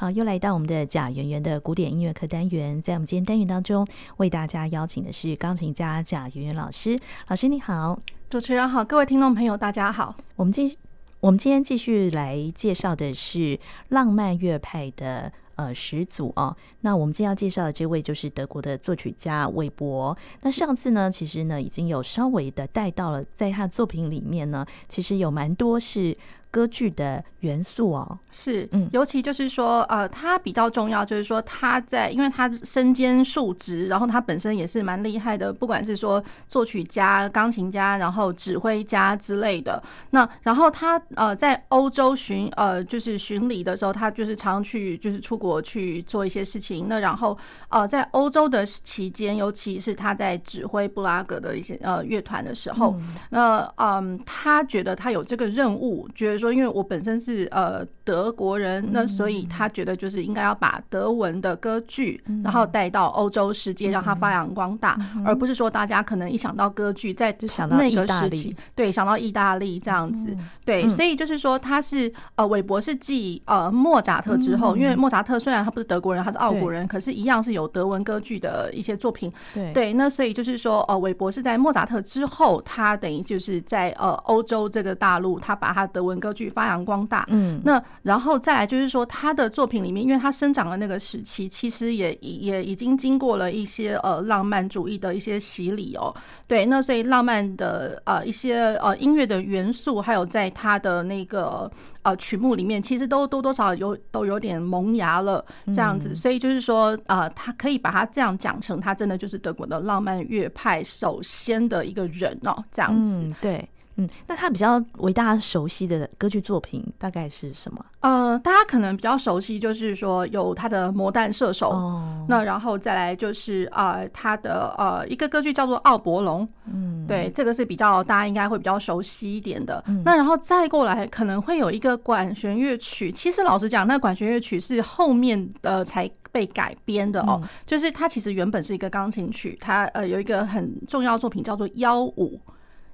好，又来到我们的贾圆圆的古典音乐课单元，在我们今天单元当中，为大家邀请的是钢琴家贾圆圆老师。老师你好，主持人好，各位听众朋友大家好。我们今我们今天继续来介绍的是浪漫乐派的呃始祖哦。那我们今天要介绍的这位就是德国的作曲家韦伯。那上次呢，其实呢已经有稍微的带到了，在他的作品里面呢，其实有蛮多是。歌剧的元素哦，是，嗯，尤其就是说，呃，他比较重要，就是说他在，因为他身兼数职，然后他本身也是蛮厉害的，不管是说作曲家、钢琴家，然后指挥家之类的。那然后他呃在欧洲巡呃就是巡礼的时候，他就是常去就是出国去做一些事情。那然后呃在欧洲的期间，尤其是他在指挥布拉格的一些呃乐团的时候，那嗯，他觉得他有这个任务，觉得。说，因为我本身是呃德国人，那所以他觉得就是应该要把德文的歌剧，然后带到欧洲世界，让它发扬光大，而不是说大家可能一想到歌剧，在那个时期，对，想到意大利这样子，对，所以就是说他是呃韦伯是继呃莫扎特之后，因为莫扎特虽然他不是德国人，他是奥国人，可是，一样是有德文歌剧的一些作品，对，那所以就是说呃韦伯是在莫扎特之后，他等于就是在呃欧洲这个大陆，他把他德文歌歌剧发扬光大，嗯，那然后再来就是说，他的作品里面，因为他生长的那个时期，其实也也已经经过了一些呃浪漫主义的一些洗礼哦，对，那所以浪漫的呃一些呃音乐的元素，还有在他的那个呃曲目里面，其实都多多少少有都有点萌芽了这样子，所以就是说呃，他可以把他这样讲成，他真的就是德国的浪漫乐派首先的一个人哦，这样子，对。嗯，那他比较为大家熟悉的歌剧作品大概是什么？呃，大家可能比较熟悉，就是说有他的《魔弹射手》哦，那然后再来就是呃他的呃一个歌剧叫做《奥伯龙》，嗯，对，这个是比较大家应该会比较熟悉一点的。嗯、那然后再过来可能会有一个管弦乐曲，其实老实讲，那管弦乐曲是后面的才被改编的哦，嗯、就是它其实原本是一个钢琴曲，它呃有一个很重要的作品叫做《幺五》。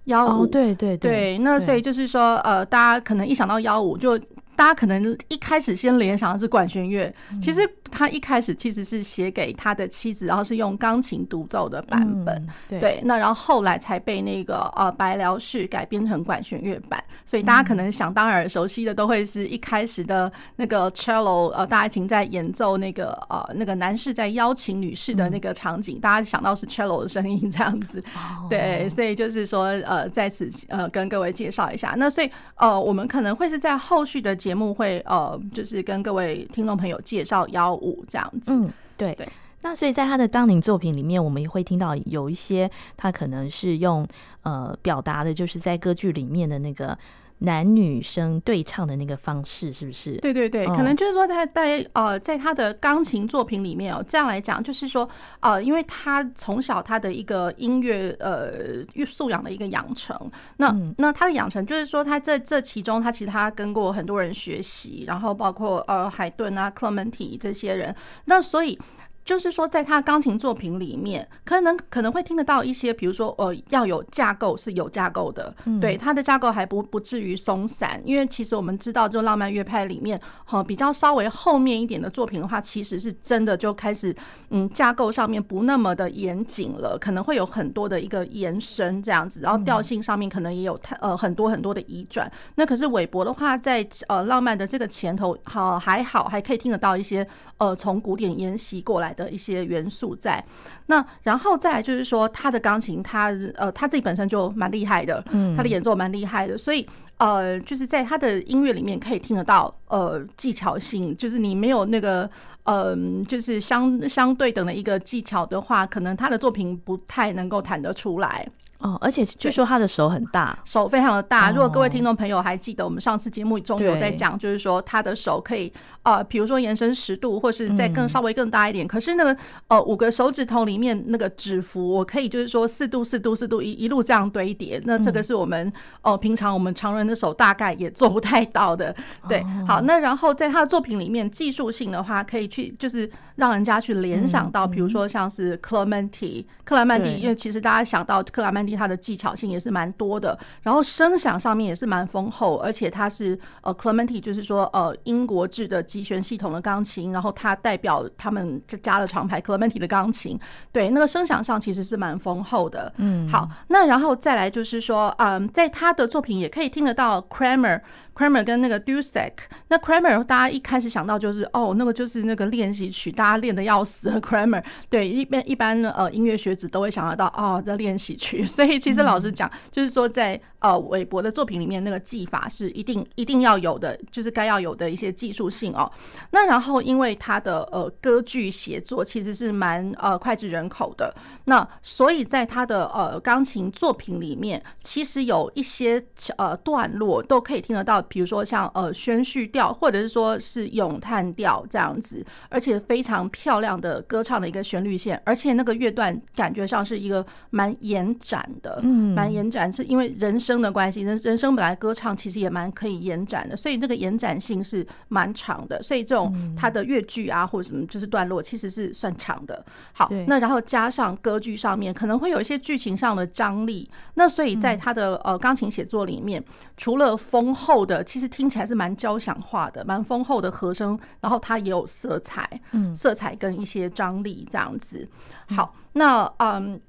幺五，对对对，那所以就是说，呃，大家可能一想到幺五就。大家可能一开始先联想的是管弦乐，其实他一开始其实是写给他的妻子，然后是用钢琴独奏的版本，对，那然后后来才被那个呃白辽士改编成管弦乐版，所以大家可能想当然熟悉的都会是一开始的那个 cello 呃大提琴在演奏那个呃那个男士在邀请女士的那个场景，大家想到是 cello 的声音这样子，对，所以就是说呃在此呃跟各位介绍一下，那所以呃我们可能会是在后续的。节目会呃，就是跟各位听众朋友介绍幺五这样子。嗯，对对。那所以在他的当年作品里面，我们也会听到有一些他可能是用呃表达的，就是在歌剧里面的那个。男女生对唱的那个方式是不是？对对对，可能就是说他在呃，在他的钢琴作品里面哦，这样来讲，就是说呃，因为他从小他的一个音乐呃素养的一个养成，那那他的养成就是说他在这其中，他其实他跟过很多人学习，然后包括呃海顿啊、克勒门蒂这些人，那所以。就是说，在他钢琴作品里面，可能可能会听得到一些，比如说，呃，要有架构是有架构的，对，他的架构还不不至于松散，因为其实我们知道，就浪漫乐派里面，哈，比较稍微后面一点的作品的话，其实是真的就开始，嗯，架构上面不那么的严谨了，可能会有很多的一个延伸这样子，然后调性上面可能也有太呃很多很多的移转。那可是韦伯的话，在呃浪漫的这个前头，好还好还可以听得到一些呃从古典沿袭过来的一些元素在那，然后再来就是说，他的钢琴，他呃他自己本身就蛮厉害的，他的演奏蛮厉害的，所以呃就是在他的音乐里面可以听得到呃技巧性，就是你没有那个呃就是相相对等的一个技巧的话，可能他的作品不太能够弹得出来。哦，而且据说他的手很大，手非常的大。如果各位听众朋友还记得，我们上次节目中有在讲，就是说他的手可以呃，比如说延伸十度，或是再更稍微更大一点。可是那个呃五个手指头里面那个指腹，我可以就是说四度四度四度一一路这样堆叠。那这个是我们呃平常我们常人的手大概也做不太到的。对，好，那然后在他的作品里面，技术性的话，可以去就是让人家去联想到，比如说像是克莱曼蒂，克莱曼蒂，因为其实大家想到克莱曼蒂，他的技巧性也是蛮多的，然后声响上面也是蛮丰厚，而且它是呃 Clementi，就是说呃英国制的集旋系统的钢琴，然后它代表他们加了厂牌 Clementi 的钢琴，对，那个声响上其实是蛮丰厚的。嗯，好，那然后再来就是说，嗯，在他的作品也可以听得到 Kramer。Kramer 跟那个 Dussek，那 Kramer 大家一开始想到就是哦，那个就是那个练习曲，大家练的要死的 Kramer。对，一般一般呃音乐学子都会想得到哦，这练习曲。所以其实老实讲，就是说在呃韦伯的作品里面，那个技法是一定一定要有的，就是该要有的一些技术性哦。那然后因为他的呃歌剧写作其实是蛮呃脍炙人口的，那所以在他的呃钢琴作品里面，其实有一些呃段落都可以听得到。比如说像呃宣叙调，或者是说是咏叹调这样子，而且非常漂亮的歌唱的一个旋律线，而且那个乐段感觉上是一个蛮延展的，嗯，蛮延展，是因为人声的关系，人人声本来歌唱其实也蛮可以延展的，所以那个延展性是蛮长的，所以这种它的乐句啊或者什么就是段落其实是算长的。好，那然后加上歌剧上面可能会有一些剧情上的张力，那所以在他的呃钢琴写作里面，除了丰厚的。其实听起来是蛮交响化的，蛮丰厚的和声，然后它也有色彩，嗯，色彩跟一些张力这样子。好，那嗯，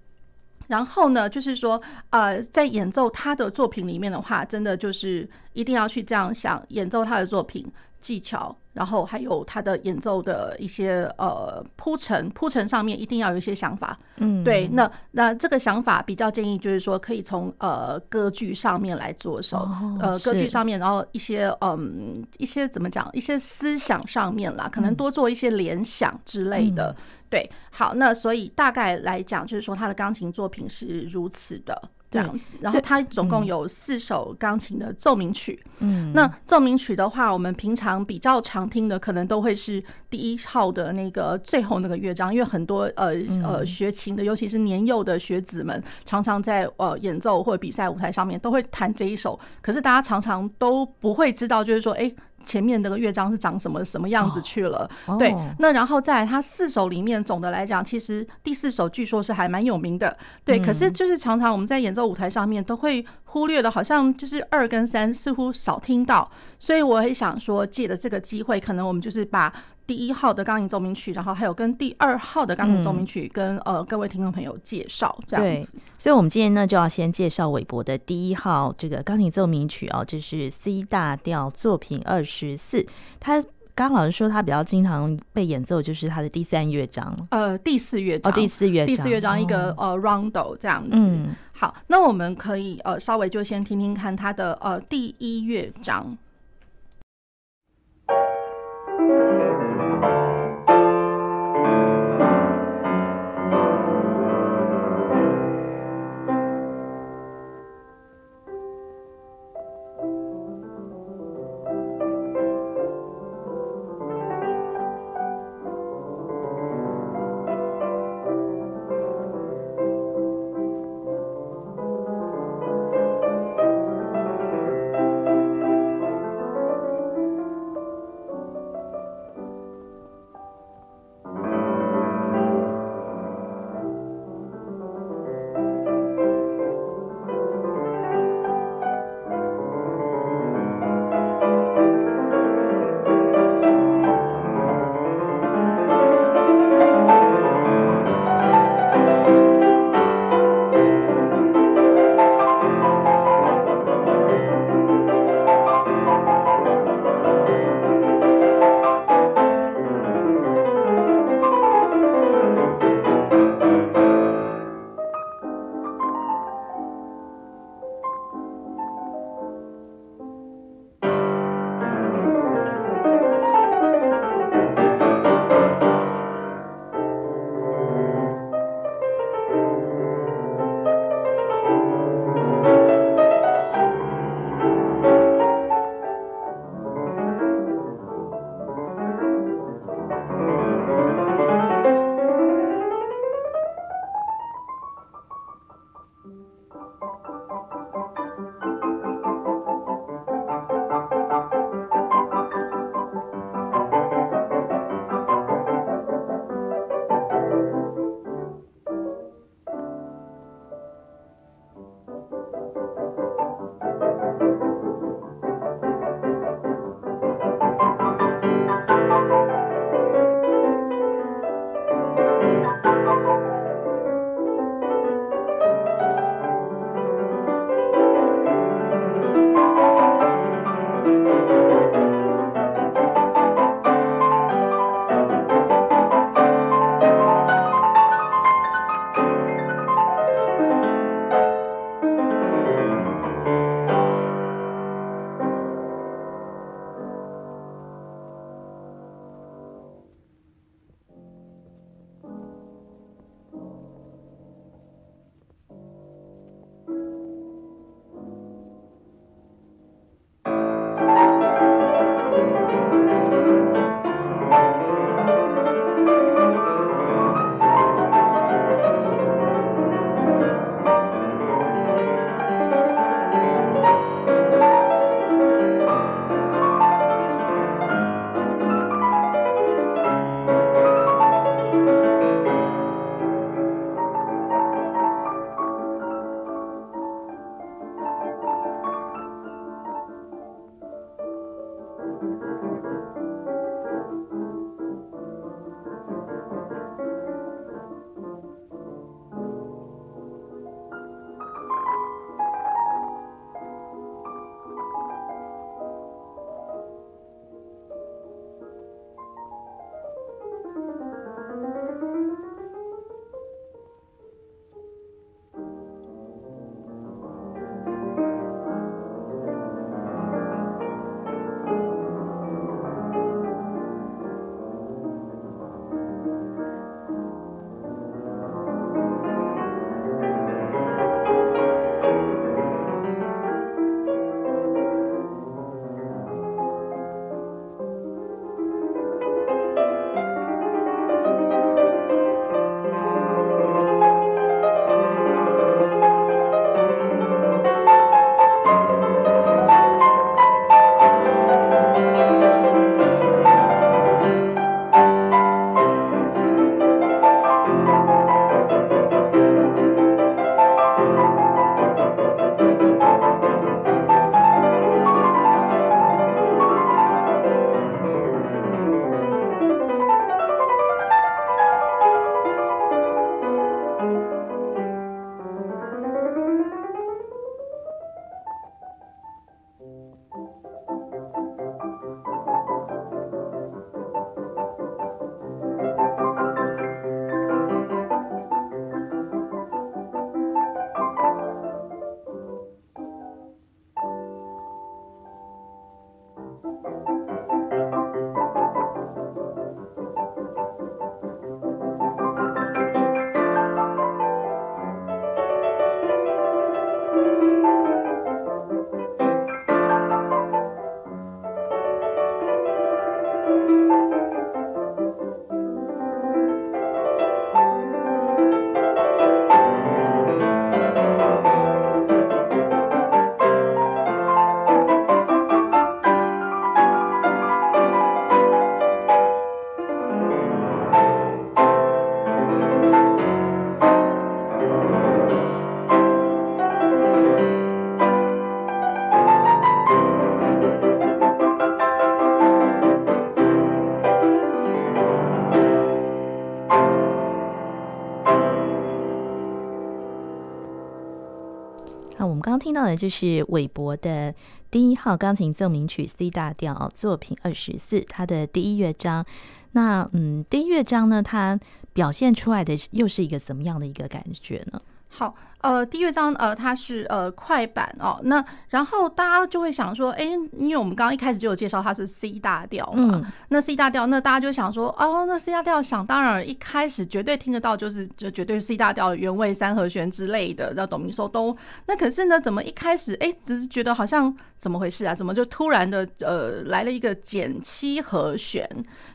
然后呢，就是说，呃，在演奏他的作品里面的话，真的就是一定要去这样想，演奏他的作品技巧。然后还有他的演奏的一些呃铺陈，铺陈上面一定要有一些想法，嗯，对，那那这个想法比较建议就是说可以从呃歌剧上面来着手，哦、呃歌剧上面，然后一些嗯一些怎么讲，一些思想上面啦，可能多做一些联想之类的，嗯、对，好，那所以大概来讲就是说他的钢琴作品是如此的。这样子，然后它总共有四首钢琴的奏鸣曲。嗯，那奏鸣曲的话，我们平常比较常听的，可能都会是第一号的那个最后那个乐章，因为很多呃呃学琴的，尤其是年幼的学子们，常常在呃演奏或者比赛舞台上面都会弹这一首。可是大家常常都不会知道，就是说，哎。前面那个乐章是长什么什么样子去了？对，那然后再来，它四首里面总的来讲，其实第四首据说是还蛮有名的。对，可是就是常常我们在演奏舞台上面都会忽略的，好像就是二跟三似乎少听到。所以我也想说，借着这个机会，可能我们就是把。第一号的钢琴奏鸣曲，然后还有跟第二号的钢琴奏鸣曲，跟呃各位听众朋友介绍这样子。所以，我们今天呢就要先介绍韦伯的第一号这个钢琴奏鸣曲哦，这是 C 大调作品二十四。他刚刚老师说他比较经常被演奏，就是他的第三乐章，呃，第四乐章，哦，第四乐章，第四乐章一个呃 rondo 这样子。嗯，好，那我们可以呃稍微就先听听看他的呃第一乐章。听到的就是韦伯的第一号钢琴奏鸣曲 C 大调作品二十四，它的第一乐章。那嗯，第一乐章呢，它表现出来的又是一个怎么样的一个感觉呢？好。呃，第一乐章呃，它是呃快板哦，那然后大家就会想说，哎，因为我们刚刚一开始就有介绍它是 C 大调嘛，嗯、那 C 大调，那大家就想说，哦，那 C 大调想当然一开始绝对听得到，就是就绝对是 C 大调原位三和弦之类的，叫哆咪嗦哆。那可是呢，怎么一开始哎，只是觉得好像怎么回事啊？怎么就突然的呃来了一个减七和弦？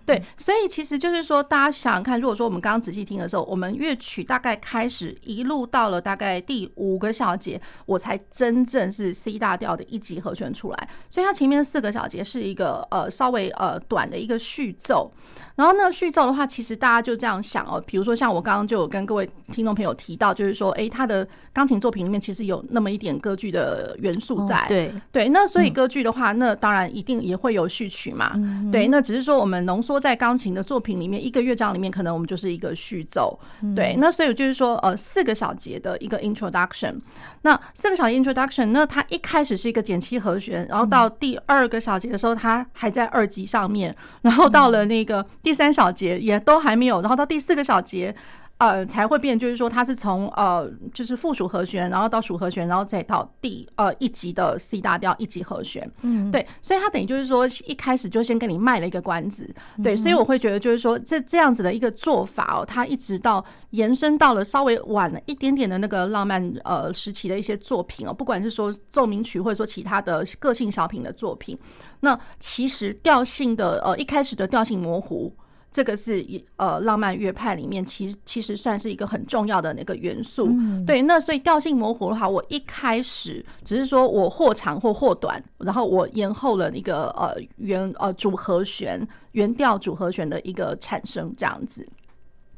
对，所以其实就是说，大家想想看，如果说我们刚刚仔细听的时候，我们乐曲大概开始一路到了大概。第五个小节，我才真正是 C 大调的一级和弦出来，所以它前面四个小节是一个呃稍微呃短的一个序奏。然后那个，序奏的话，其实大家就这样想哦，比如说像我刚刚就有跟各位听众朋友提到，就是说，哎，他的钢琴作品里面其实有那么一点歌剧的元素在，对对。那所以歌剧的话，那当然一定也会有序曲嘛，对。那只是说我们浓缩在钢琴的作品里面，一个乐章里面可能我们就是一个序奏，对。那所以就是说，呃，四个小节的一个 introduction，那四个小节 introduction，那它一开始是一个减七和弦，然后到第二个小节的时候，它还在二级上面，然后到了那个。第三小节也都还没有，然后到第四个小节，呃，才会变，就是说它是从呃，就是附属和弦，然后到属和弦，然后再到第呃一级的 C 大调一级和弦，嗯，对，所以它等于就是说一开始就先跟你卖了一个关子，对，所以我会觉得就是说这这样子的一个做法哦，它一直到延伸到了稍微晚了一点点的那个浪漫呃时期的一些作品哦，不管是说奏鸣曲或者说其他的个性小品的作品，那其实调性的呃一开始的调性模糊。这个是一呃浪漫乐派里面其实其实算是一个很重要的那个元素，嗯、对。那所以调性模糊的话，我一开始只是说我或长或或短，然后我延后了一个呃原呃主和弦原调主和弦的一个产生这样子。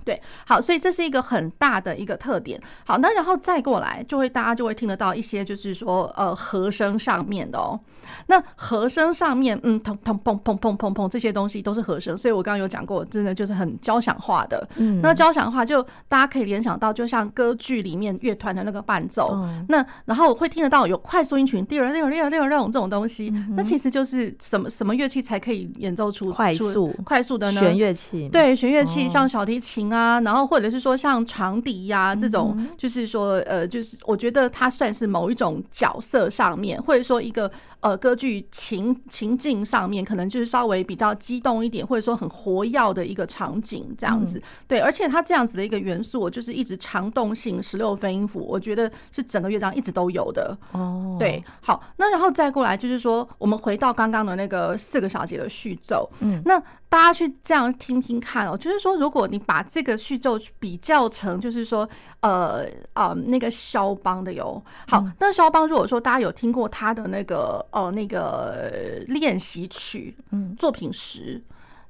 对，好，所以这是一个很大的一个特点。好，那然后再过来，就会大家就会听得到一些，就是说，呃，和声上面的哦。那和声上面，嗯，砰砰砰砰砰砰砰，这些东西都是和声。所以我刚刚有讲过，真的就是很交响化的。嗯，那交响化就大家可以联想到，就像歌剧里面乐团的那个伴奏。嗯那然后会听得到有快速音群，第二、第二、第二、第二这种东西。那其实就是什么什么乐器才可以演奏出快速快速的呢？弦乐器。对，弦乐器像小提琴。啊，然后或者是说像长笛呀这种，就是说呃，就是我觉得它算是某一种角色上面，或者说一个。呃，歌剧情情境上面可能就是稍微比较激动一点，或者说很活跃的一个场景这样子。嗯、对，而且它这样子的一个元素，就是一直长动性十六分音符，我觉得是整个乐章一直都有的。哦，对，好，那然后再过来就是说，我们回到刚刚的那个四个小节的序奏。嗯，那大家去这样听听看哦，就是说，如果你把这个序奏比较成，就是说，呃啊、呃，那个肖邦的哟。好，那肖邦如果说大家有听过他的那个。哦，那个练习曲，嗯，作品十，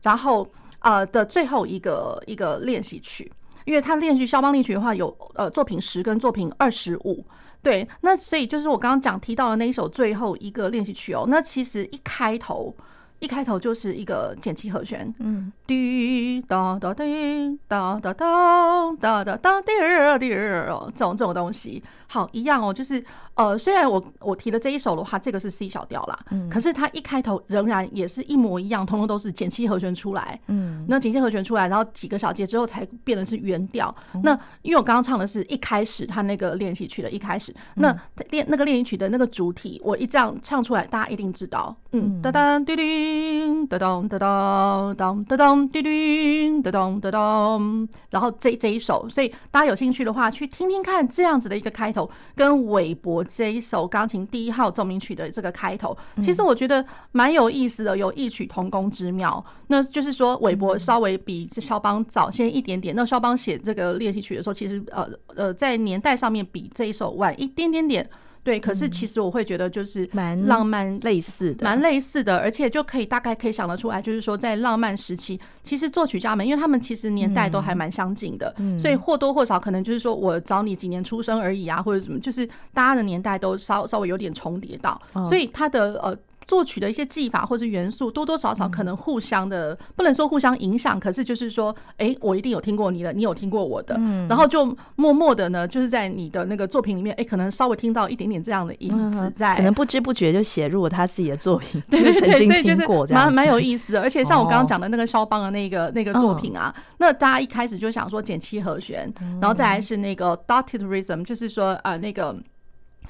然后呃的最后一个一个练习曲，因为他练习肖邦练习曲的话，有呃作品十跟作品二十五，对，那所以就是我刚刚讲提到的那一首最后一个练习曲哦，那其实一开头。一开头就是一个减七和弦，嗯，滴哒哒滴哒哒哒哒哒哒滴儿滴儿哦，这种这种东西，好一样哦，就是呃，虽然我我提的这一首的话，这个是 C 小调啦，嗯，可是它一开头仍然也是一模一样，通通都是减七和弦出来，嗯，那减七和弦出来，然后几个小节之后才变的是原调。那因为我刚刚唱的是一开始他那个练习曲的一开始，那练那个练习曲的那个主体，我一这样唱出来，大家一定知道，嗯，哒哒滴滴。叮当当当当当当当叮叮当当当当，然后这这一首，所以大家有兴趣的话，去听听看这样子的一个开头，跟韦伯这一首钢琴第一号奏鸣曲的这个开头，其实我觉得蛮有意思的，有异曲同工之妙。那就是说，韦伯稍微比肖邦早先一点点。那肖邦写这个练习曲的时候，其实呃呃，在年代上面比这一首晚一点点点。对，可是其实我会觉得就是蛮浪漫类似的，蛮类似的，而且就可以大概可以想得出来，就是说在浪漫时期，其实作曲家们，因为他们其实年代都还蛮相近的，所以或多或少可能就是说我早你几年出生而已啊，或者什么，就是大家的年代都稍稍微有点重叠到，所以他的呃。作曲的一些技法或是元素，多多少少可能互相的，不能说互相影响，可是就是说，哎，我一定有听过你的，你有听过我的，然后就默默的呢，就是在你的那个作品里面，哎，可能稍微听到一点点这样的影子在，可能不知不觉就写入了他自己的作品，对对对，所以就是蛮蛮有意思的。而且像我刚刚讲的那个肖邦的那个那个作品啊，那大家一开始就想说减七和弦，然后再来是那个 dotted rhythm，就是说呃那个。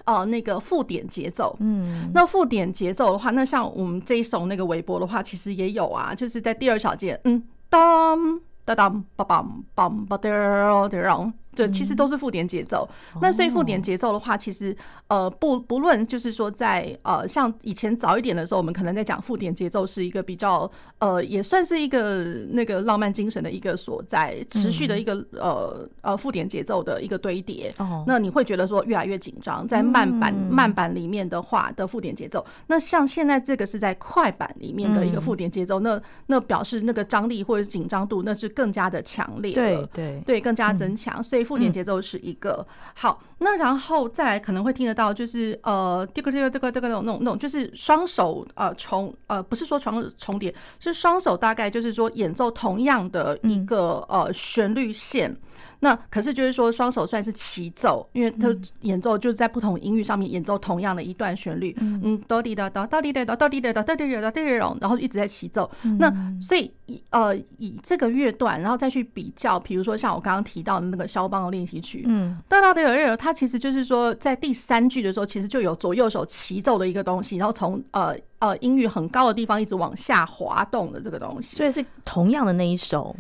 哦，那个附点节奏，嗯，那附点节奏的话，那像我们这一首那个韦伯的话，其实也有啊，就是在第二小节，嗯，当当当，梆梆梆梆哒哒对，其实都是附点节奏。那所以附点节奏的话，其实呃不不论就是说在呃像以前早一点的时候，我们可能在讲附点节奏是一个比较呃也算是一个那个浪漫精神的一个所在，持续的一个呃呃附点节奏的一个堆叠。哦那你会觉得说越来越紧张，在慢板慢板里面的话的附点节奏。那像现在这个是在快板里面的一个附点节奏，那那表示那个张力或者紧张度那是更加的强烈，对对对，更加增强。所以附点节奏是一个好，那然后再来可能会听得到，就是呃，这个这个这个这个那种那种那种，就是双手呃重呃，不是说重重叠，是双手大概就是说演奏同样的一个呃旋律线。那可是就是说，双手算是齐奏，因为他演奏就是在不同音域上面演奏同样的一段旋律，嗯，哆滴哒哒，哆滴哒哒，哆滴哒哒，哆滴哒哒，哆滴哒哒，然后一直在齐奏。那所以呃，以这个乐段，然后再去比较，比如说像我刚刚提到的那个肖邦的练习曲，嗯，哒哒哒哒哒，它其实就是说在第三句的时候，其实就有左右手齐奏的一个东西，然后从呃呃音域很高的地方一直往下滑动的这个东西，所以是同样的那一首。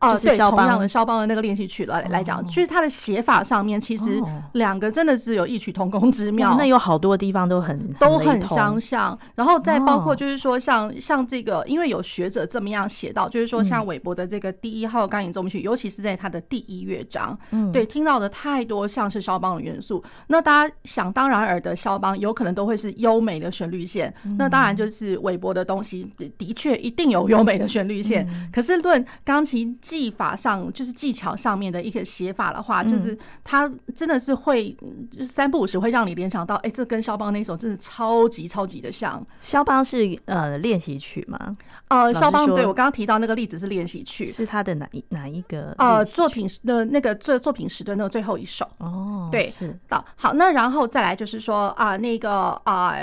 哦，对，同样的肖邦的那个练习曲来来讲，就是它的写法上面，其实两个真的是有异曲同工之妙。那有好多地方都很都很相像，然后再包括就是说，像像这个，因为有学者这么样写到，就是说像韦伯的这个第一号钢琴奏鸣曲，尤其是在他的第一乐章，嗯对，听到的太多像是肖邦的元素。那大家想当然耳的肖邦，有可能都会是优美的旋律线。那当然就是韦伯的东西，的确一定有优美的旋律线。可是论钢琴。技法上就是技巧上面的一个写法的话，就是它真的是会三不五时会让你联想到，哎，这跟肖邦那首真的超级超级的像。肖邦是呃练习曲吗？呃，肖邦对我刚刚提到那个例子是练习曲，是他的哪一哪一个呃作品的那个作作品时的那个最后一首哦，对，是的。好，那然后再来就是说啊，那个啊。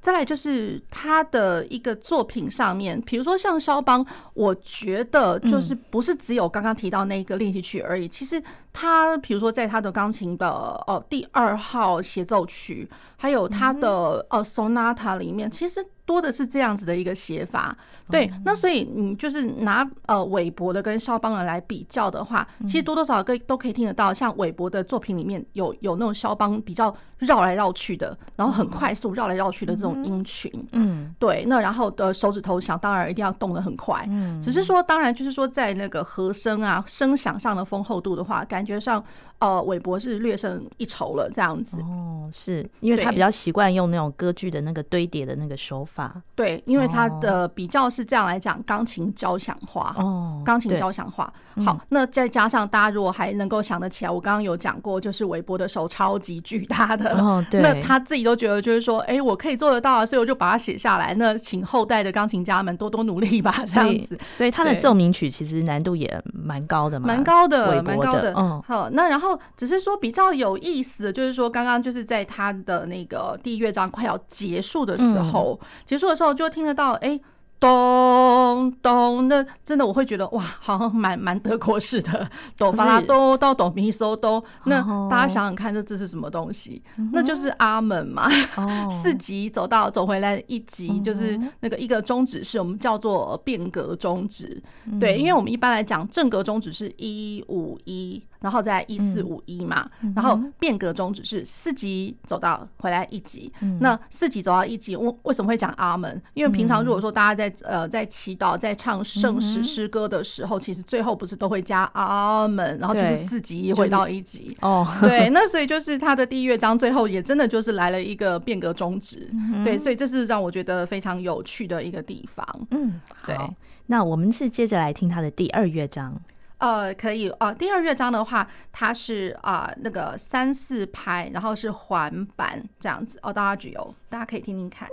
再来就是他的一个作品上面，比如说像肖邦，我觉得就是不是只有刚刚提到那个练习曲而已。其实他比如说在他的钢琴的呃第二号协奏曲，还有他的呃 sonata 里面，其实多的是这样子的一个写法。对，那所以你就是拿呃韦伯的跟肖邦的来比较的话，其实多多少少可都可以听得到，像韦伯的作品里面有有那种肖邦比较绕来绕去的，然后很快速绕来绕去的这种音群，嗯，对，那然后的手指头想当然一定要动得很快，嗯，只是说当然就是说在那个和声啊声响上的丰厚度的话，感觉上呃韦伯是略胜一筹了这样子。哦，是因为他比较习惯用那种歌剧的那个堆叠的那个手法，对，因为他的比较是这样来讲，钢琴交响化哦，钢琴交响化。好，那再加上大家如果还能够想得起来，我刚刚有讲过，就是韦伯的手超级巨大的，哦，对，那他自己都觉得就是说，哎，我可以做得到啊，所以我就把它写下来。那请后代的钢琴家们多多努力吧，这样子。所以他的奏鸣曲其实难度也蛮高的嘛，蛮高的，蛮高的。嗯，好，那然后只是说比较有意思的就是说，刚刚就是在他的那个第一乐章快要结束的时候，结束的时候就听得到，哎。咚咚，那真的我会觉得哇，好像蛮蛮德国式的哆发拉哆到哆咪嗦哆。那大家想想看，这这是什么东西？那就是阿门嘛。四级走到走回来一级，就是那个一个终止是，我们叫做变格终止。对，因为我们一般来讲正格终止是一五一。然后在一四五一嘛，然后变革终止是四级走到回来一级。那四级走到一级，我为什么会讲阿门？因为平常如果说大家在呃在祈祷、在唱圣诗诗歌的时候，其实最后不是都会加阿门，然后就是四级回到一级。哦，对，那所以就是他的第一乐章最后也真的就是来了一个变革终止。对，所以这是让我觉得非常有趣的一个地方。嗯，对。那我们是接着来听他的第二乐章。呃，可以呃，第二乐章的话，它是啊、呃、那个三四拍，然后是环板这样子哦，大家只有大家可以听听看。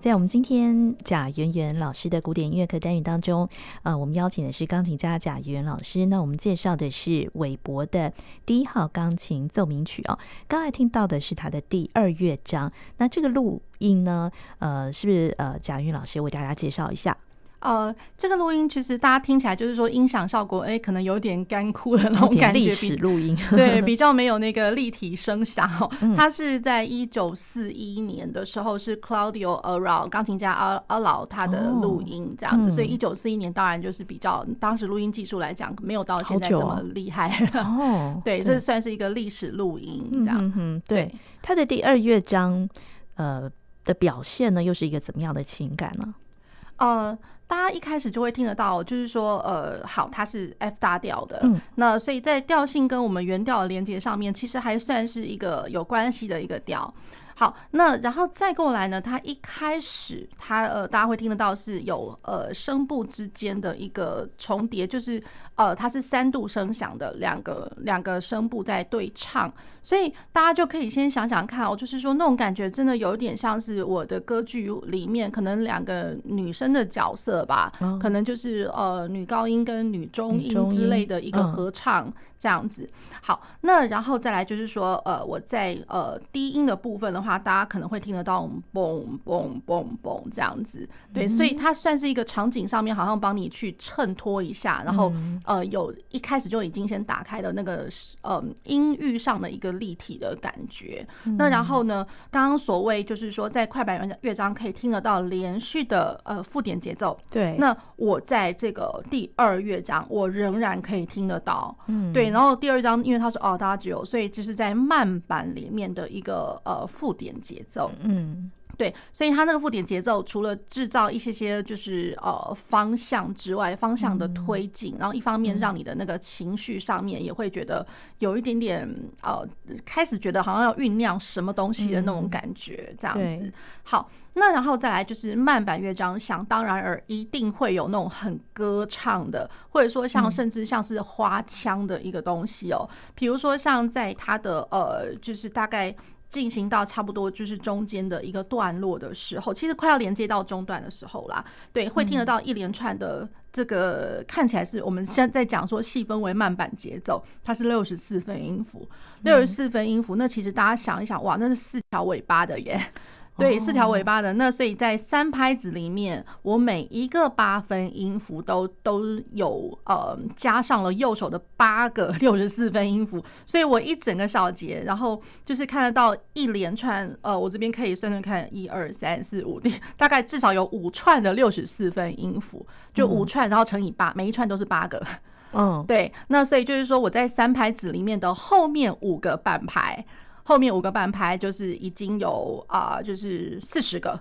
在我们今天贾圆圆老师的古典音乐课单元当中，呃，我们邀请的是钢琴家贾圆老师。那我们介绍的是韦伯的第一号钢琴奏鸣曲哦。刚才听到的是他的第二乐章。那这个录音呢，呃，是不是呃贾圆老师为大家介绍一下？呃，这个录音其实大家听起来就是说音响效果，哎，可能有点干枯的那种感觉。历史录音，对，比较没有那个立体声响。它是在一九四一年的时候，是 Claudio Arrau 钢琴家阿阿劳他的录音这样子，所以一九四一年当然就是比较当时录音技术来讲，没有到现在这么厉害。哦，对，这算是一个历史录音这样。嗯，对，他的第二乐章，呃的表现呢，又是一个怎么样的情感呢？呃。大家一开始就会听得到，就是说，呃，好，它是 F 大调的，嗯，那所以在调性跟我们原调的连接上面，其实还算是一个有关系的一个调。好，那然后再过来呢，它一开始它呃，大家会听得到是有呃声部之间的一个重叠，就是呃它是三度声响的两个两个声部在对唱，所以大家就可以先想想看哦，就是说那种感觉真的有点像是我的歌剧里面可能两个女生的角色吧，可能就是呃女高音跟女中音之类的一个合唱这样子。好，那然后再来就是说呃我在呃低音的部分的。话大家可能会听得到嘣嘣嘣嘣这样子，对，所以它算是一个场景上面好像帮你去衬托一下，然后呃，有一开始就已经先打开了那个呃音域上的一个立体的感觉。那然后呢，刚刚所谓就是说在快板乐章可以听得到连续的呃附点节奏，对。那我在这个第二乐章，我仍然可以听得到，嗯，对。然后第二章因为它是 Adagio，所以就是在慢板里面的一个呃附。点节奏，嗯，对，所以它那个附点节奏，除了制造一些些就是呃方向之外，方向的推进，然后一方面让你的那个情绪上面也会觉得有一点点呃，开始觉得好像要酝酿什么东西的那种感觉，这样子。好，那然后再来就是慢板乐章，想当然而一定会有那种很歌唱的，或者说像甚至像是花腔的一个东西哦，比如说像在它的呃，就是大概。进行到差不多就是中间的一个段落的时候，其实快要连接到中段的时候啦，对，会听得到一连串的这个看起来是我们现在在讲说细分为慢板节奏，它是六十四分音符，六十四分音符，那其实大家想一想，哇，那是四条尾巴的耶。对，四条尾巴的那，所以在三拍子里面，我每一个八分音符都都有呃加上了右手的八个 六十四分音符，所以我一整个小节，然后就是看得到一连串呃，我这边可以算算看，一二三四五，大概至少有五串的六十四分音符，就五串，然后乘以八，每一串都是八个，嗯，对，那所以就是说我在三拍子里面的后面五个半拍。后面五个半拍就是已经有啊、就是四十个，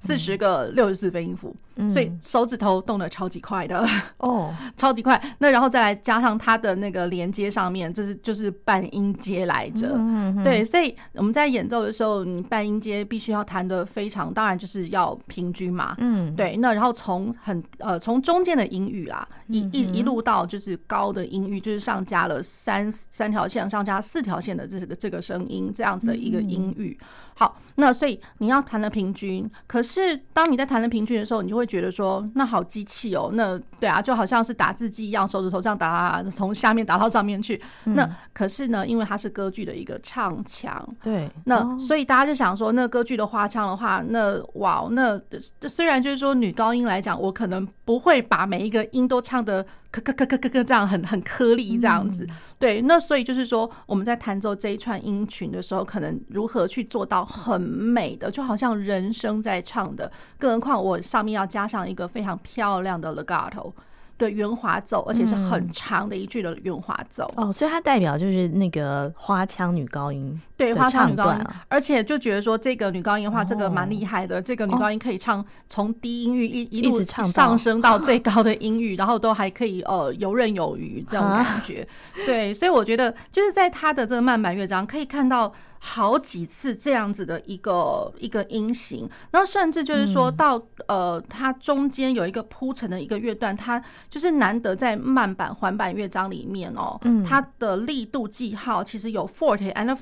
四十个六十四分音符，所以手指头动得超级快的哦，超级快。那然后再来加上它的那个连接上面，就是就是半音阶来着，嗯、嗯对，所以我们在演奏的时候，你半音阶必须要弹的非常，当然就是要平均嘛，嗯，对。那然后从很呃从中间的音域啦，一一一路到就是高的音域，就是上加了三三条线，上加四条线的这个这个声音。音这样子的一个音域，好，那所以你要弹的平均。可是当你在弹的平均的时候，你就会觉得说，那好机器哦，那对啊，就好像是打字机一样，手指头这样打，从下面打到上面去。那可是呢，因为它是歌剧的一个唱腔，对，那所以大家就想说，那歌剧的花腔的话，那哇，那虽然就是说女高音来讲，我可能不会把每一个音都唱得。咳咳咳咳咳咳，这样很很颗粒这样子，对，那所以就是说我们在弹奏这一串音群的时候，可能如何去做到很美的，就好像人声在唱的，更何况我上面要加上一个非常漂亮的 legato。的圆滑奏，而且是很长的一句的圆滑奏。嗯、哦，所以它代表就是那个花腔女高音，对，花腔女高音，而且就觉得说这个女高音的话，这个蛮厉害的。哦、这个女高音可以唱从低音域一一路上升到最高的音域，然后都还可以呃游刃有余这种感觉。对，所以我觉得就是在他的这个慢板乐章可以看到。好几次这样子的一个一个音型，然后甚至就是说到、嗯、呃，它中间有一个铺陈的一个乐段，它就是难得在慢板缓板乐章里面哦，嗯、它的力度记号其实有 forty and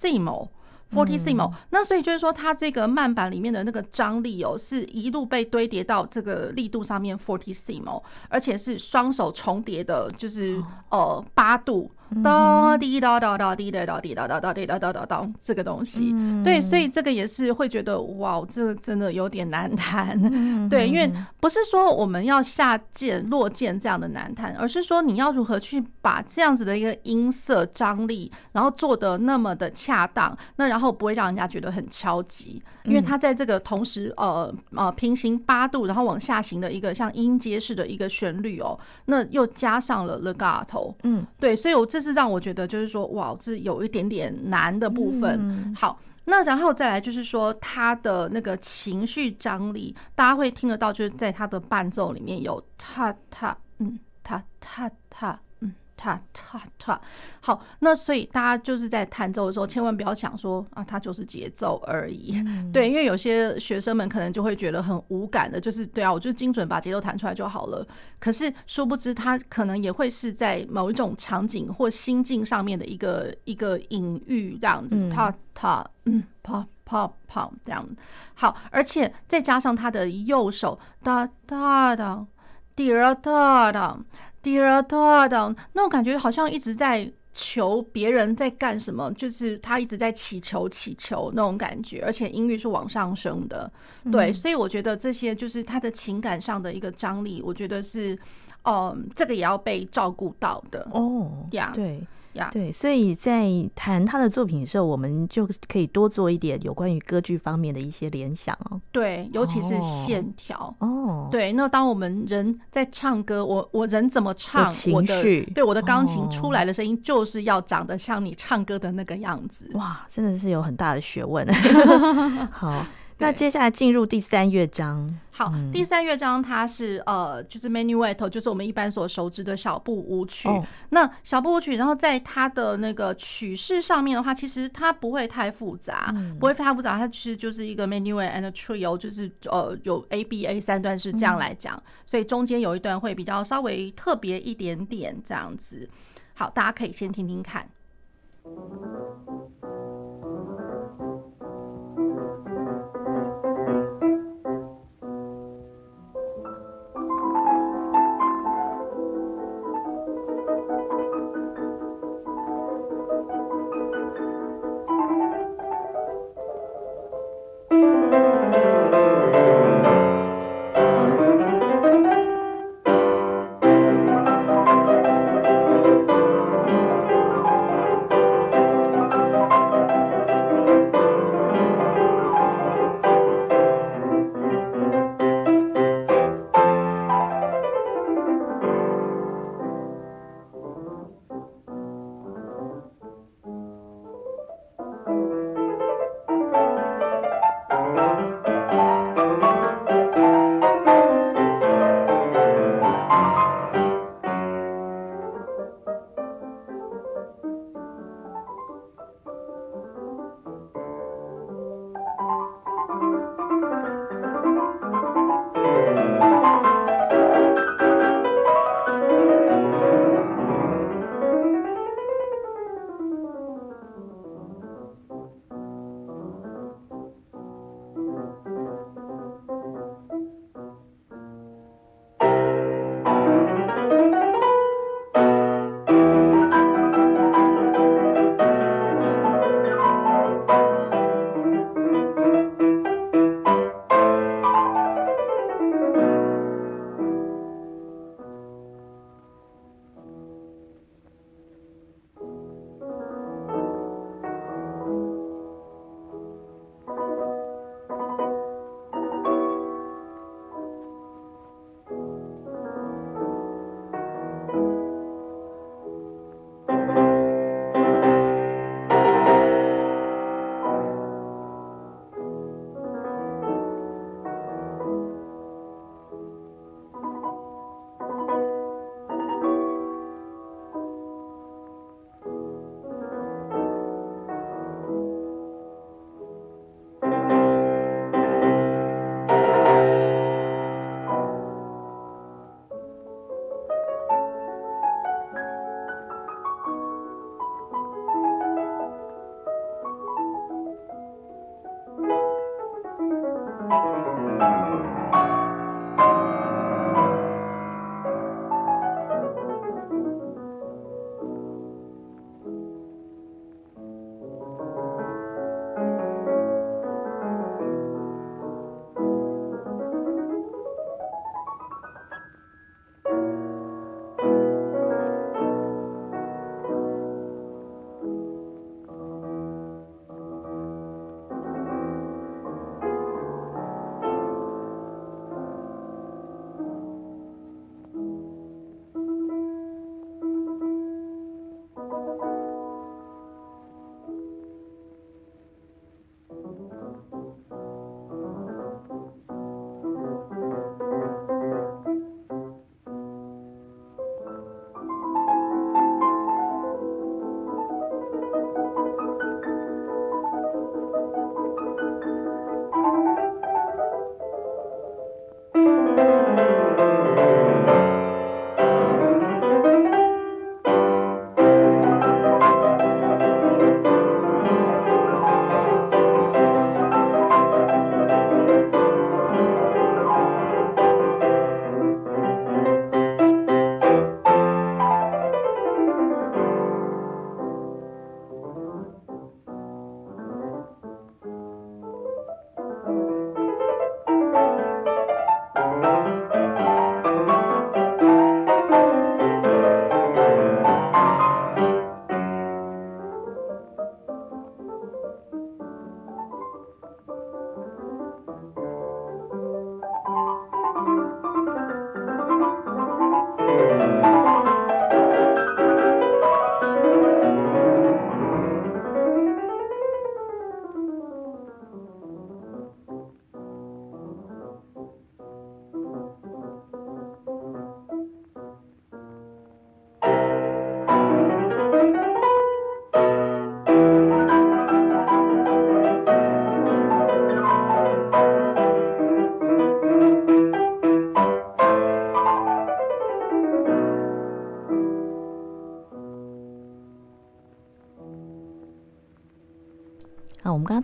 fortissimo。fortissimo，、嗯、那所以就是说，它这个慢板里面的那个张力哦，是一路被堆叠到这个力度上面 fortissimo，而且是双手重叠的，就是呃八度。哒滴哒哒哒滴哒哒滴哒哒哒滴哒哒哒哒，这个东西，对，所以这个也是会觉得哇，这真的有点难弹，对，因为不是说我们要下键落键这样的难弹，而是说你要如何去把这样子的一个音色张力，然后做得那么的恰当，那然后不会让人家觉得很敲击，因为它在这个同时呃呃平行八度，然后往下行的一个像音阶式的一个旋律哦，那又加上了 legato，嗯，对，所以我。这是让我觉得，就是说，哇，这有一点点难的部分。好，那然后再来就是说，他的那个情绪张力，大家会听得到，就是在他的伴奏里面有他他嗯他他他。踏踏踏，好，那所以大家就是在弹奏的时候，千万不要想说啊，它就是节奏而已，嗯、对，因为有些学生们可能就会觉得很无感的，就是对啊，我就精准把节奏弹出来就好了。可是殊不知，它可能也会是在某一种场景或心境上面的一个一个隐喻，这样子，踏踏，嗯，啪啪啪，这样好，而且再加上他的右手哒哒哒，滴哒哒。那种感觉，好像一直在求别人在干什么，就是他一直在祈求祈求那种感觉，而且音域是往上升的，对，所以我觉得这些就是他的情感上的一个张力，我觉得是，嗯，这个也要被照顾到的。哦，呀，对。对，所以在谈他的作品的时候，我们就可以多做一点有关于歌剧方面的一些联想哦。对，尤其是线条哦。对，那当我们人在唱歌，我我人怎么唱，我的对我的钢琴出来的声音就是要长得像你唱歌的那个样子。哇，真的是有很大的学问。好。那接下来进入第三乐章。好，第三乐章它是呃，就是 Menuetto，就是我们一般所熟知的小步舞曲。那小步舞曲，然后在它的那个曲式上面的话，其实它不会太复杂，不会太复杂。它其实就是一个 Menuet and a Trio，就是呃有 A B A 三段是这样来讲，所以中间有一段会比较稍微特别一点点这样子。好，大家可以先听听看。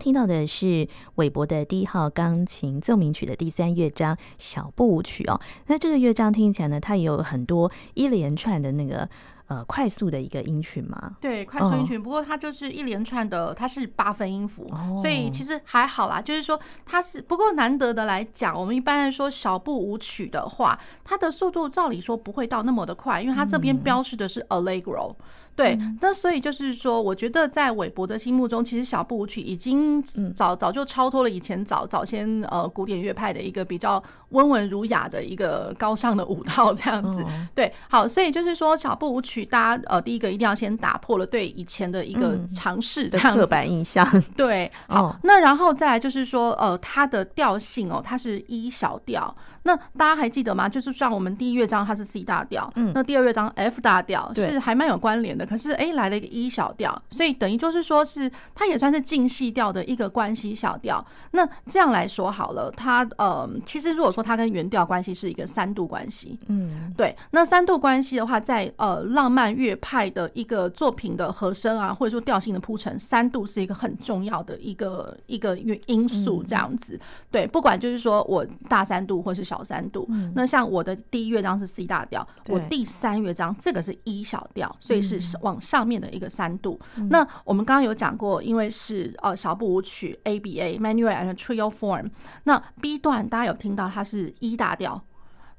听到的是韦伯的第一号钢琴奏鸣曲的第三乐章小步舞曲哦。那这个乐章听起来呢，它也有很多一连串的那个。呃，快速的一个音群嘛，对，快速音群。不过它就是一连串的，它是八分音符，哦、所以其实还好啦。就是说，它是不过难得的来讲，我们一般来说小步舞曲的话，它的速度照理说不会到那么的快，因为它这边标示的是 Allegro。嗯对，那所以就是说，我觉得在韦伯的心目中，其实小步舞曲已经早早就超脱了以前早早先呃古典乐派的一个比较温文儒雅的一个高尚的舞蹈这样子。对，好，所以就是说小步舞曲，大家呃第一个一定要先打破了对以前的一个尝试这样刻板印象。对，好，那然后再来就是说呃它的调性哦，它是一小调。那大家还记得吗？就是像我们第一乐章它是 C 大调，嗯，那第二乐章 F 大调是还蛮有关联的。可是哎，来了一个一小调，所以等于就是说是它也算是近细调的一个关系小调。那这样来说好了，它呃，其实如果说它跟原调关系是一个三度关系，嗯，对。那三度关系的话，在呃浪漫乐派的一个作品的和声啊，或者说调性的铺陈，三度是一个很重要的一个一个因素。这样子，对，不管就是说我大三度或是小。三度，那像我的第一乐章是 C 大调，我第三乐章这个是 E 小调，所以是往上面的一个三度。那我们刚刚有讲过，因为是呃小步舞曲 ABA Manual and Trio Form，那 B 段大家有听到它是 E 大调，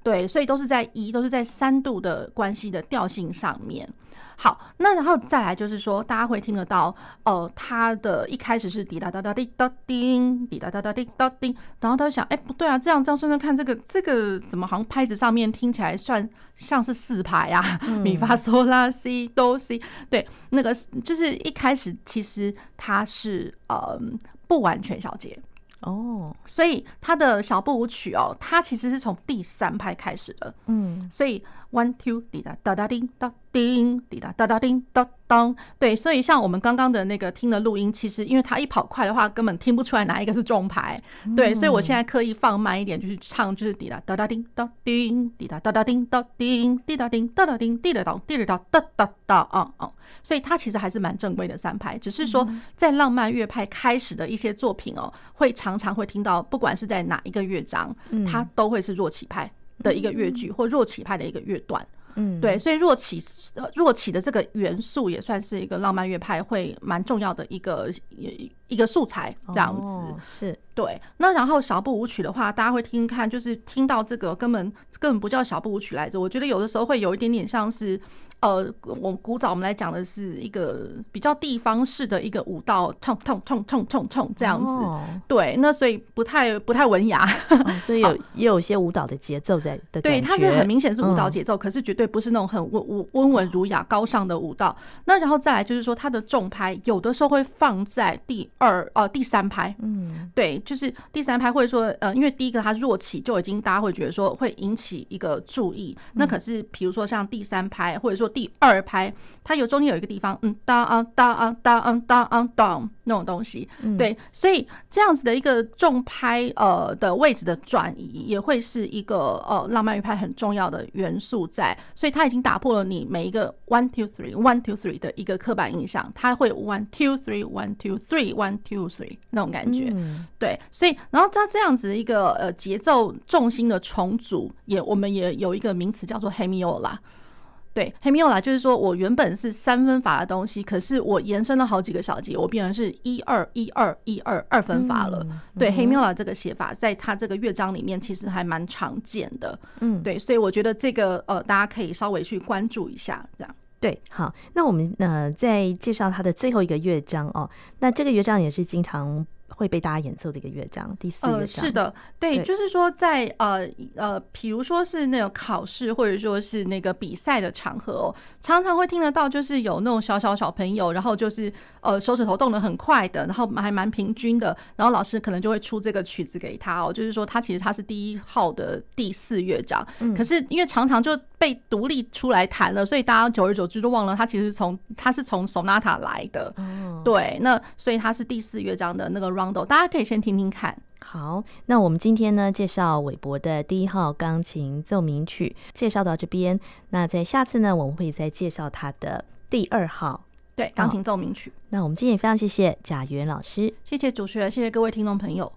对，所以都是在 E 都是在三度的关系的调性上面。好，那然后再来就是说，大家会听得到，呃，它的一开始是滴答答答滴答叮，滴答答答滴答叮，然后他就想，哎，不对啊，这样这样，算算看这个这个怎么好像拍子上面听起来算像是四拍啊，米发嗦拉西哆西，对，那个就是一开始其实它是呃不完全小节。哦，所以他的小步舞曲哦，它其实是从第三拍开始的。嗯，所以 one two 滴答哒哒叮哒叮滴答哒哒叮哒当。对，所以像我们刚刚的那个听的录音，其实因为它一跑快的话，根本听不出来哪一个是重拍。对，所以我现在刻意放慢一点，就是唱就是滴答哒哒叮哒叮滴答哒哒叮哒叮滴答叮哒哒叮滴答当滴答当哒哒哒啊啊。所以它其实还是蛮正规的三拍，只是说在浪漫乐派开始的一些作品哦，会常常会听到，不管是在哪一个乐章，它都会是弱起拍的一个乐句，或弱起拍的一个乐段。嗯，对，所以若起若起的这个元素也算是一个浪漫乐派会蛮重要的一个一个素材，这样子是对。那然后小步舞曲的话，大家会听看，就是听到这个根本根本不叫小步舞曲来着，我觉得有的时候会有一点点像是。呃，我古早我们来讲的是一个比较地方式的一个舞蹈，冲冲冲冲冲冲这样子，哦、对，那所以不太不太文雅，哦、所以有也有一些舞蹈的节奏在的，对，它是很明显是舞蹈节奏，嗯、可是绝对不是那种很温温温文儒雅高尚的舞蹈。那然后再来就是说，它的重拍有的时候会放在第二呃第三拍，嗯，对，就是第三拍，或者说呃，因为第一个它弱起就已经大家会觉得说会引起一个注意，那可是比如说像第三拍或者说。第二拍，它有中间有一个地方，嗯，当啊当啊当啊当啊当那种东西，对，所以这样子的一个重拍呃的位置的转移，也会是一个呃浪漫乐派很重要的元素在，所以它已经打破了你每一个 one two three one two three 的一个刻板印象，它会 one two three one two three one two three 那种感觉，对，所以然后它这样子一个呃节奏重心的重组，也我们也有一个名词叫做 hemiola。对，hemiola 就是说我原本是三分法的东西，可是我延伸了好几个小节，我变成是一二一二一二二分法了。嗯、对，hemiola 这个写法，在他这个乐章里面其实还蛮常见的。嗯，对，所以我觉得这个呃，大家可以稍微去关注一下，这样。对，好，那我们呃再介绍他的最后一个乐章哦，那这个乐章也是经常。会被大家演奏的一个乐章，第四乐章。呃，是的，对，对就是说在呃呃，比如说是那种考试或者说是那个比赛的场合哦，常常会听得到，就是有那种小小小朋友，然后就是呃手指头动得很快的，然后还蛮平均的，然后老师可能就会出这个曲子给他哦，就是说他其实他是第一号的第四乐章，嗯，可是因为常常就被独立出来弹了，所以大家久而久之都忘了他其实从他是从 sonata 来的，嗯，对，那所以他是第四乐章的那个。大家可以先听听看。好，那我们今天呢，介绍韦伯的第一号钢琴奏鸣曲，介绍到这边。那在下次呢，我们会再介绍他的第二号对，钢琴奏鸣曲。那我们今天也非常谢谢贾元老师，谢谢主持人，谢谢各位听众朋友。